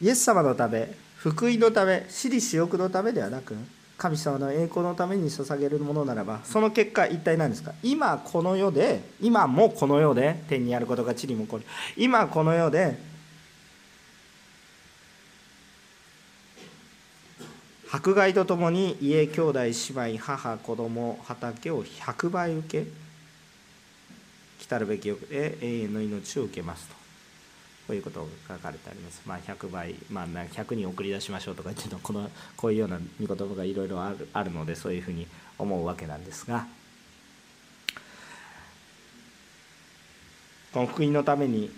イエス様のため福音のため私利私欲のためではなく神様の栄光のために捧げるものならばその結果一体何ですか？今この世で今もこの世で天にあることが地にも起こる。今この世で迫害とともに家兄弟姉妹母子供畑を100倍受け来るべき欲で永遠の命を受けますと。こういうことが書かれてあります。まあ、100倍、まあ、100人送り出しましょうとかってのこのこういうような見言葉がいろいろあるあるのでそういうふうに思うわけなんですがこの福音のために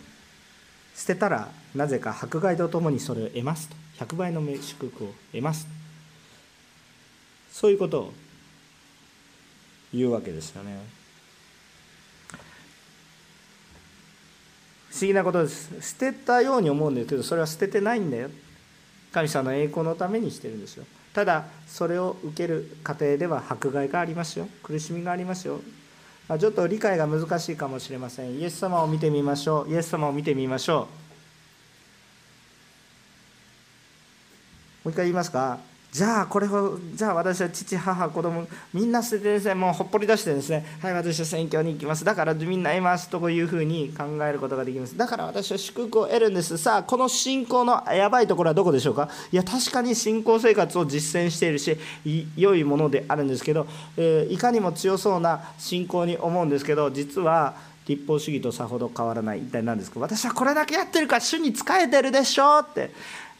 捨てたらなぜか迫害とともにそれを得ますと100倍の祝福を得ますそういうことを言うわけですよね。不思議なことです。捨てたように思うんですけどそれは捨ててないんだよ。神様の栄光のためにしてるんですよ。ただそれを受ける過程では迫害がありますよ。苦しみがありますよ。ちょっと理解が難しいかもしれません。イエス様を見てみましょう。イエス様を見てみましょう。もう一回言いますか？じゃあこれをじゃあ私は父母子供みんな捨ててですねもうほっぽり出してですねはい私は宣教に行きます。だからみんな得ますというふうに考えることができます。だから私は祝福を得るんです。さあこの信仰のやばいところはどこでしょうか？いや確かに信仰生活を実践しているし良いものであるんですけど、えー、いかにも強そうな信仰に思うんですけど実は立法主義とさほど変わらない。一体何ですか？私はこれだけやってるから主に仕えてるでしょうって。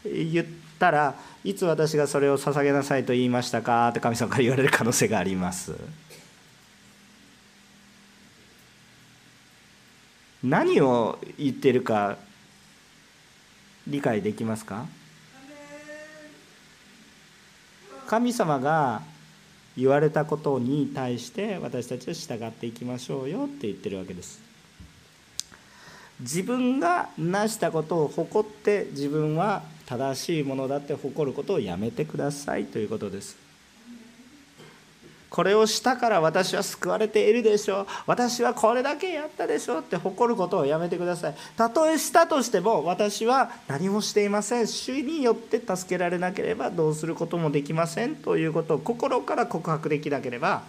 言ったらいつ私がそれを捧げなさいと言いましたかって神様から言われる可能性があります。何を言ってるか理解できますか？神様が言われたことに対して私たちは従っていきましょうよって言ってるわけです。自分が成したことを誇って自分は正しいものだって誇ることをやめてくださいということです。これをしたから私は救われているでしょう。私はこれだけやったでしょうって誇ることをやめてください。たとえしたとしても私は何もしていません。主によって助けられなければどうすることもできませんということを心から告白できなければ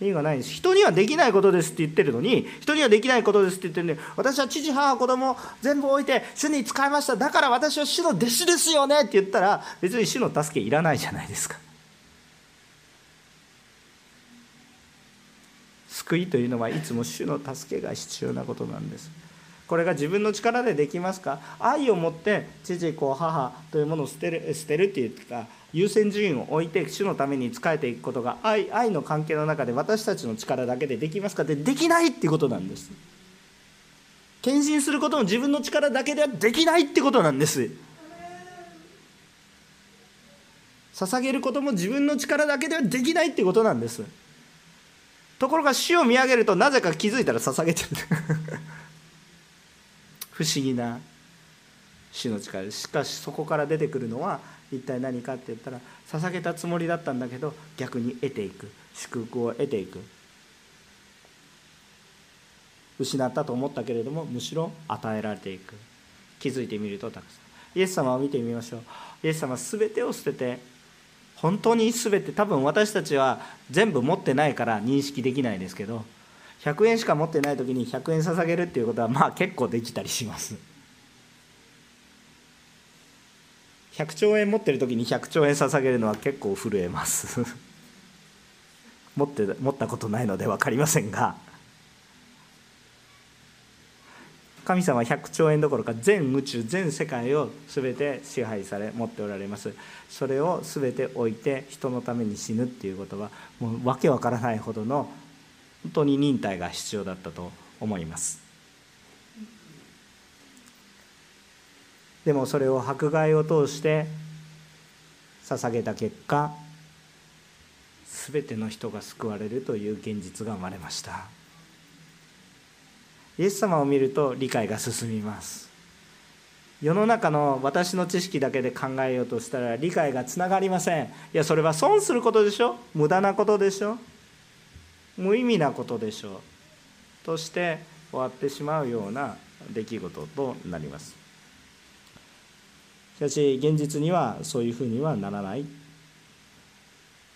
意味がないんです。人にはできないことですって言ってるのに人にはできないことですって言ってるのに私は父母子供全部置いて主に使いました。だから私は主の弟子ですよねって言ったら別に主の助けいらないじゃないですか。救いというのはいつも主の助けが必要なことなんです。これが自分の力でできますか？愛を持って父子母というものを捨てる捨てるっていうか優先順位を置いて主のために仕えていくことが愛愛の関係の中で私たちの力だけでできますかってできないってことなんです。献身することも自分の力だけではできないってことなんです。捧げることも自分の力だけではできないってことなんです。ところが死を見上げるとなぜか気づいたら捧げてる。不思議な死の力。しかしそこから出てくるのは一体何かって言ったら捧げたつもりだったんだけど逆に得ていく。祝福を得ていく。失ったと思ったけれどもむしろ与えられていく。気づいてみるとたくさ。んイエス様を見てみましょう。イエス様は全てを捨てて本当に全て多分私たちは全部持ってないから認識できないですけど100円しか持ってない時に100円捧げるっていうことはまあ結構できたりします。100兆円持ってる時に100兆円捧げるのは結構震えます。持って持ったことないので分かりませんが。神様は100兆円どころか全宇宙全世界を全て支配され持っておられます。それを全て置いて人のために死ぬっていうことはもう訳わからないほどの本当に忍耐が必要だったと思います。でもそれを迫害を通して捧げた結果全ての人が救われるという現実が生まれました。イエス様を見ると理解が進みます。世の中の私の知識だけで考えようとしたら理解がつながりません。いやそれは損することでしょ。無駄なことでしょ。無意味なことでしょ。うとして終わってしまうような出来事となります。しかし現実にはそういうふうにはならない。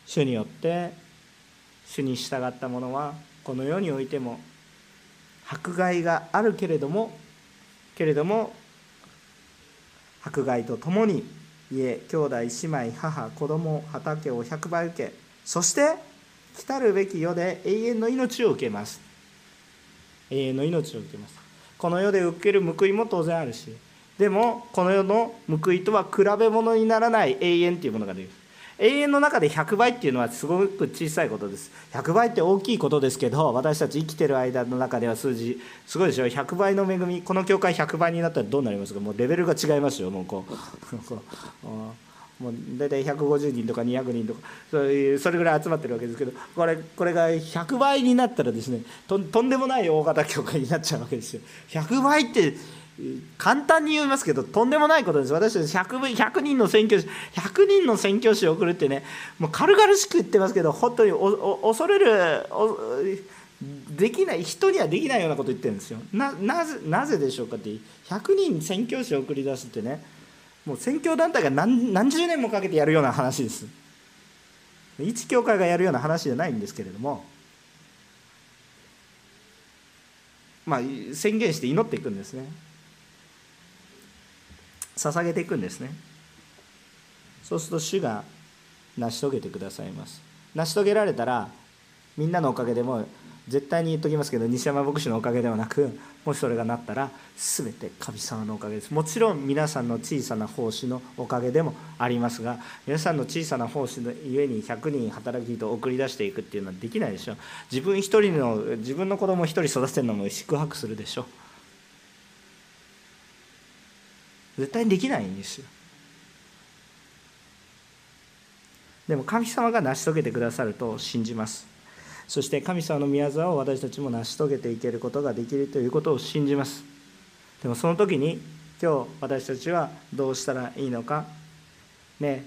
主によって主に従った者はこの世においても迫害があるけれどもけれども迫害とともに家兄弟姉妹母子供畑を100倍受けそして来たるべき世で永遠の命を受けます。永遠の命を受けます。この世で受ける報いも当然あるしでもこの世の報いとは比べ物にならない永遠というものができる永遠の中で100倍っていうのはすごく小さいことです。100倍って大きいことですけど私たち生きてる間の中では数字すごいでしょ？100倍の恵み。この教会100倍になったらどうなりますか？もうレベルが違いますよもうこう。もう大体150人とか200人とかそれそれぐらい集まってるわけですけどこれこれが100倍になったらですねととんでもない大型教会になっちゃうわけですよ。100倍って簡単に言いますけどとんでもないことです。私たち 100, 100人の宣教師100人の宣教師を送るってねもう軽々しく言ってますけど本当に恐れるできない人にはできないようなこと言ってるんですよ。ななぜなぜでしょうかって100人宣教師を送り出すってねもう宣教団体が何何十年もかけてやるような話です。一教会がやるような話じゃないんですけれどもまあ宣言して祈っていくんですね。捧げていくんですね。そうすると主が成し遂げてくださいます。成し遂げられたらみんなのおかげでも絶対に言っときますけど西山牧師のおかげではなくもしそれがなったら全て神様のおかげです。もちろん皆さんの小さな奉仕のおかげでもありますが皆さんの小さな奉仕のゆえに100人働き人を送り出していくっていうのはできないでしょ。自分一人の自分の子供一人育てるのも宿泊するでしょ。絶対にできないんですよ。でも神様が成し遂げてくださると信じます。そして神様の宮沢を私たちも成し遂げていけることができるということを信じます。でもその時に今日私たちはどうしたらいいのか。ね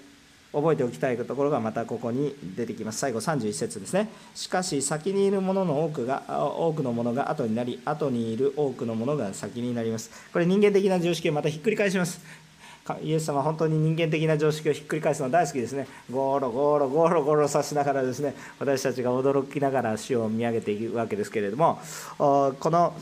覚えておきたいところがまたここに出てきます。最後31節ですね。しかし先にいるものの多くが多くのものが後になり後にいる多くのものが先になります。これ人間的な常識をまたひっくり返します。イエス様本当に人間的な常識をひっくり返すの大好きですね。ゴロゴロゴロゴロさしながらですね私たちが驚きながら死を見上げていくわけですけれどもこの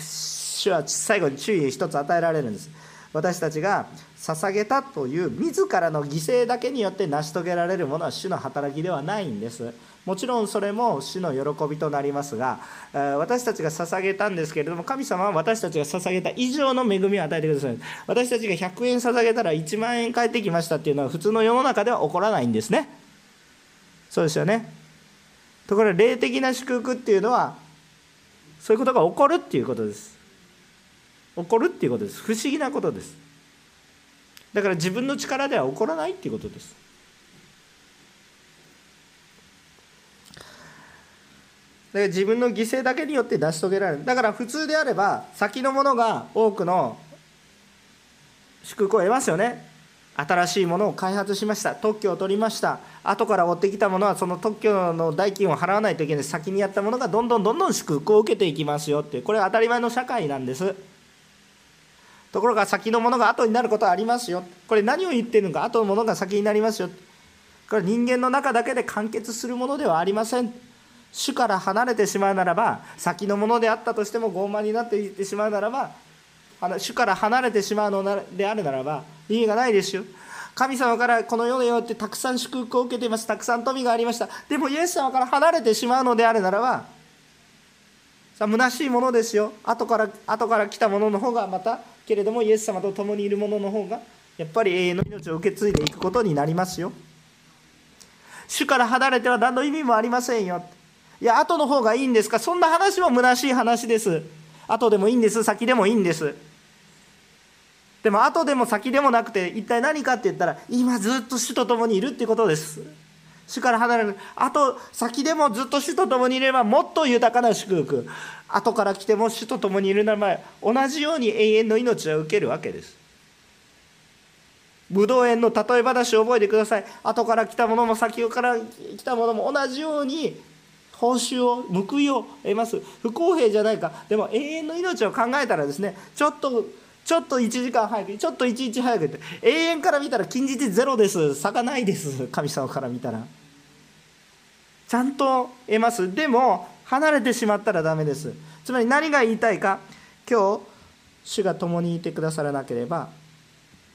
主は最後に注意一つ与えられるんです。私たちが捧げたという自らの犠牲だけによって成し遂げられるものは主の働きではないんです。もちろんそれも主の喜びとなりますが私たちが捧げたんですけれども神様は私たちが捧げた以上の恵みを与えてください。私たちが100円捧げたら1万円返ってきましたっていうのは普通の世の中では起こらないんですね。そうですよね。ところが霊的な祝福っていうのはそういうことが起こるっていうことです。起こるっていうことです。不思議なことです。だから自分の力では起こらないっていうことです。だから自分の犠牲だけによって成し遂げられる。だから普通であれば先のものが多くの祝福を得ますよね。新しいものを開発しました。特許を取りました。後から追ってきたものはその特許の代金を払わないといけない。先にやったものがどんどんどんどん祝福を受けていきますよってこれは当たり前の社会なんです。ところが先のものが後になることはありますよ。これ何を言ってるのか後のものが先になりますよ。これ人間の中だけで完結するものではありません。主から離れてしまうならば先のものであったとしても傲慢になっていってしまうならば主から離れてしまうのであるならば意味がないですよ。神様からこの世によってたくさん祝福を受けています。たくさん富がありました。でもイエス様から離れてしまうのであるならばさあ虚しいものですよ。後から後から来たものの方がまたけれどもイエス様と共にいるものの方がやっぱり永遠の命を受け継いでいくことになりますよ。主から離れては何の意味もありませんよ。いや後の方がいいんですか？そんな話も虚しい話です。後でもいいんです。先でもいいんです。でも後でも先でもなくて一体何かって言ったら今ずっと主と共にいるっていうことです。主から離れる。あと先でもずっと主と共にいればもっと豊かな祝福。後から来ても主と共にいるならば同じように永遠の命を受けるわけです。ブドウ園の例え話を覚えてください。後から来たものも先から来たものも同じように報酬を報いを得ます。不公平じゃないか。でも永遠の命を考えたらですねちょっとちょっと1時間早くちょっと1日早くって。永遠から見たら近日ゼロです。差がないです。神様から見たら。ちゃんと得ます。でも離れてしまったらダメです。つまり何が言いたいか。今日主が共にいてくださらなければ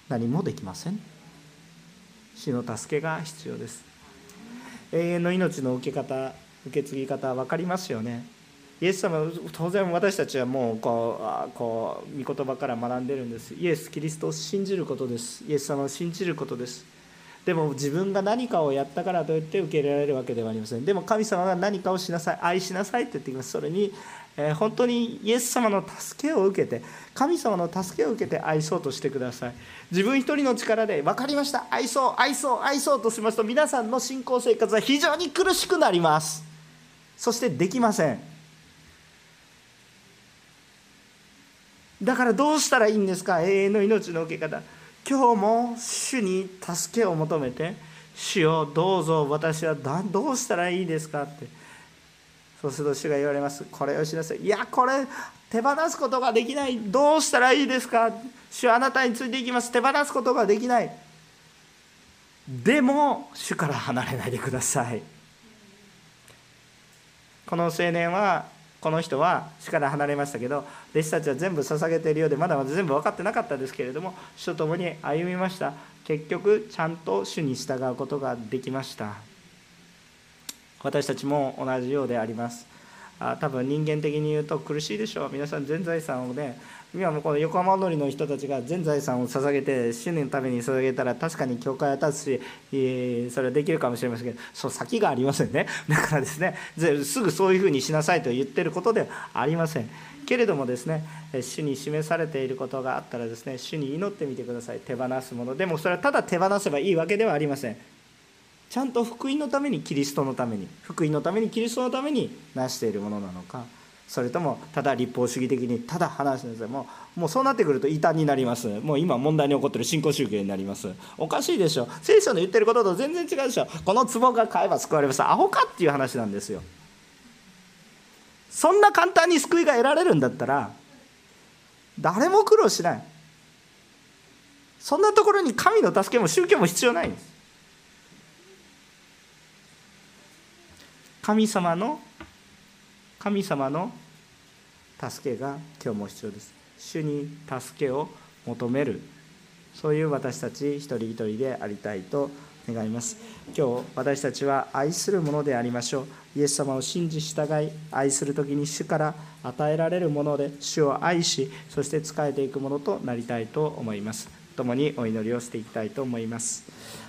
何もできません。主の助けが必要です。永遠の命の受け方受け継ぎ方分かりますよね。イエス様当然私たちはもうこうこう御言葉から学んでるんです。イエス・キリストを信じることです。イエス様を信じることです。でも自分が何かをやったからといって受け入れられるわけではありません。でも神様が何かをしなさい愛しなさいって言ってきます。それに、えー、本当にイエス様の助けを受けて神様の助けを受けて愛そうとしてください。自分一人の力で分かりました愛そう愛そう愛そうとしますと皆さんの信仰生活は非常に苦しくなります。そしてできません。だからどうしたらいいんですか？永遠の命の受け方。今日も主に助けを求めて主よどうぞ私はどうしたらいいですかって。そうすると主が言われます。これをしなさいいやこれ手放すことができない。どうしたらいいですか？主あなたについていきます。手放すことができない。でも主から離れないでください。この青年はこの人は死から離れましたけど弟子たちは全部捧げているようでまだまだ全部分かってなかったですけれども主と共に歩みました。結局ちゃんと主に従うことができました。私たちも同じようであります。あ多分人間的に言うと苦しいでしょう。皆さん全財産をね今もこの横浜踊りの人たちが全財産を捧げて主年のために捧げたら確かに教会は立つし、えー、それはできるかもしれませんけどそう先がありませんね。だからですねすぐそういうふうにしなさいと言ってることではありません。けれどもですね主に示されていることがあったらですね主に祈ってみてください。手放すものでもそれはただ手放せばいいわけではありません。ちゃんと福音のためにキリストのために福音のためにキリストのために成しているものなのかそれともただ立法主義的にただ話すんですもうもうそうなってくると異端になります。もう今問題に起こってる新興宗教になります。おかしいでしょ。聖書の言ってることと全然違うでしょ。この壺が買えば救われます。アホかっていう話なんですよ。そんな簡単に救いが得られるんだったら誰も苦労しない。そんなところに神の助けも宗教も必要ないんです。神様の神様の助けが今日も必要です。主に助けを求める。そういう私たち一人一人でありたいと願います。今日私たちは愛するものでありましょう。イエス様を信じ従い愛する時に主から与えられるもので主を愛しそして仕えていくものとなりたいと思います。共にお祈りをしていきたいと思います。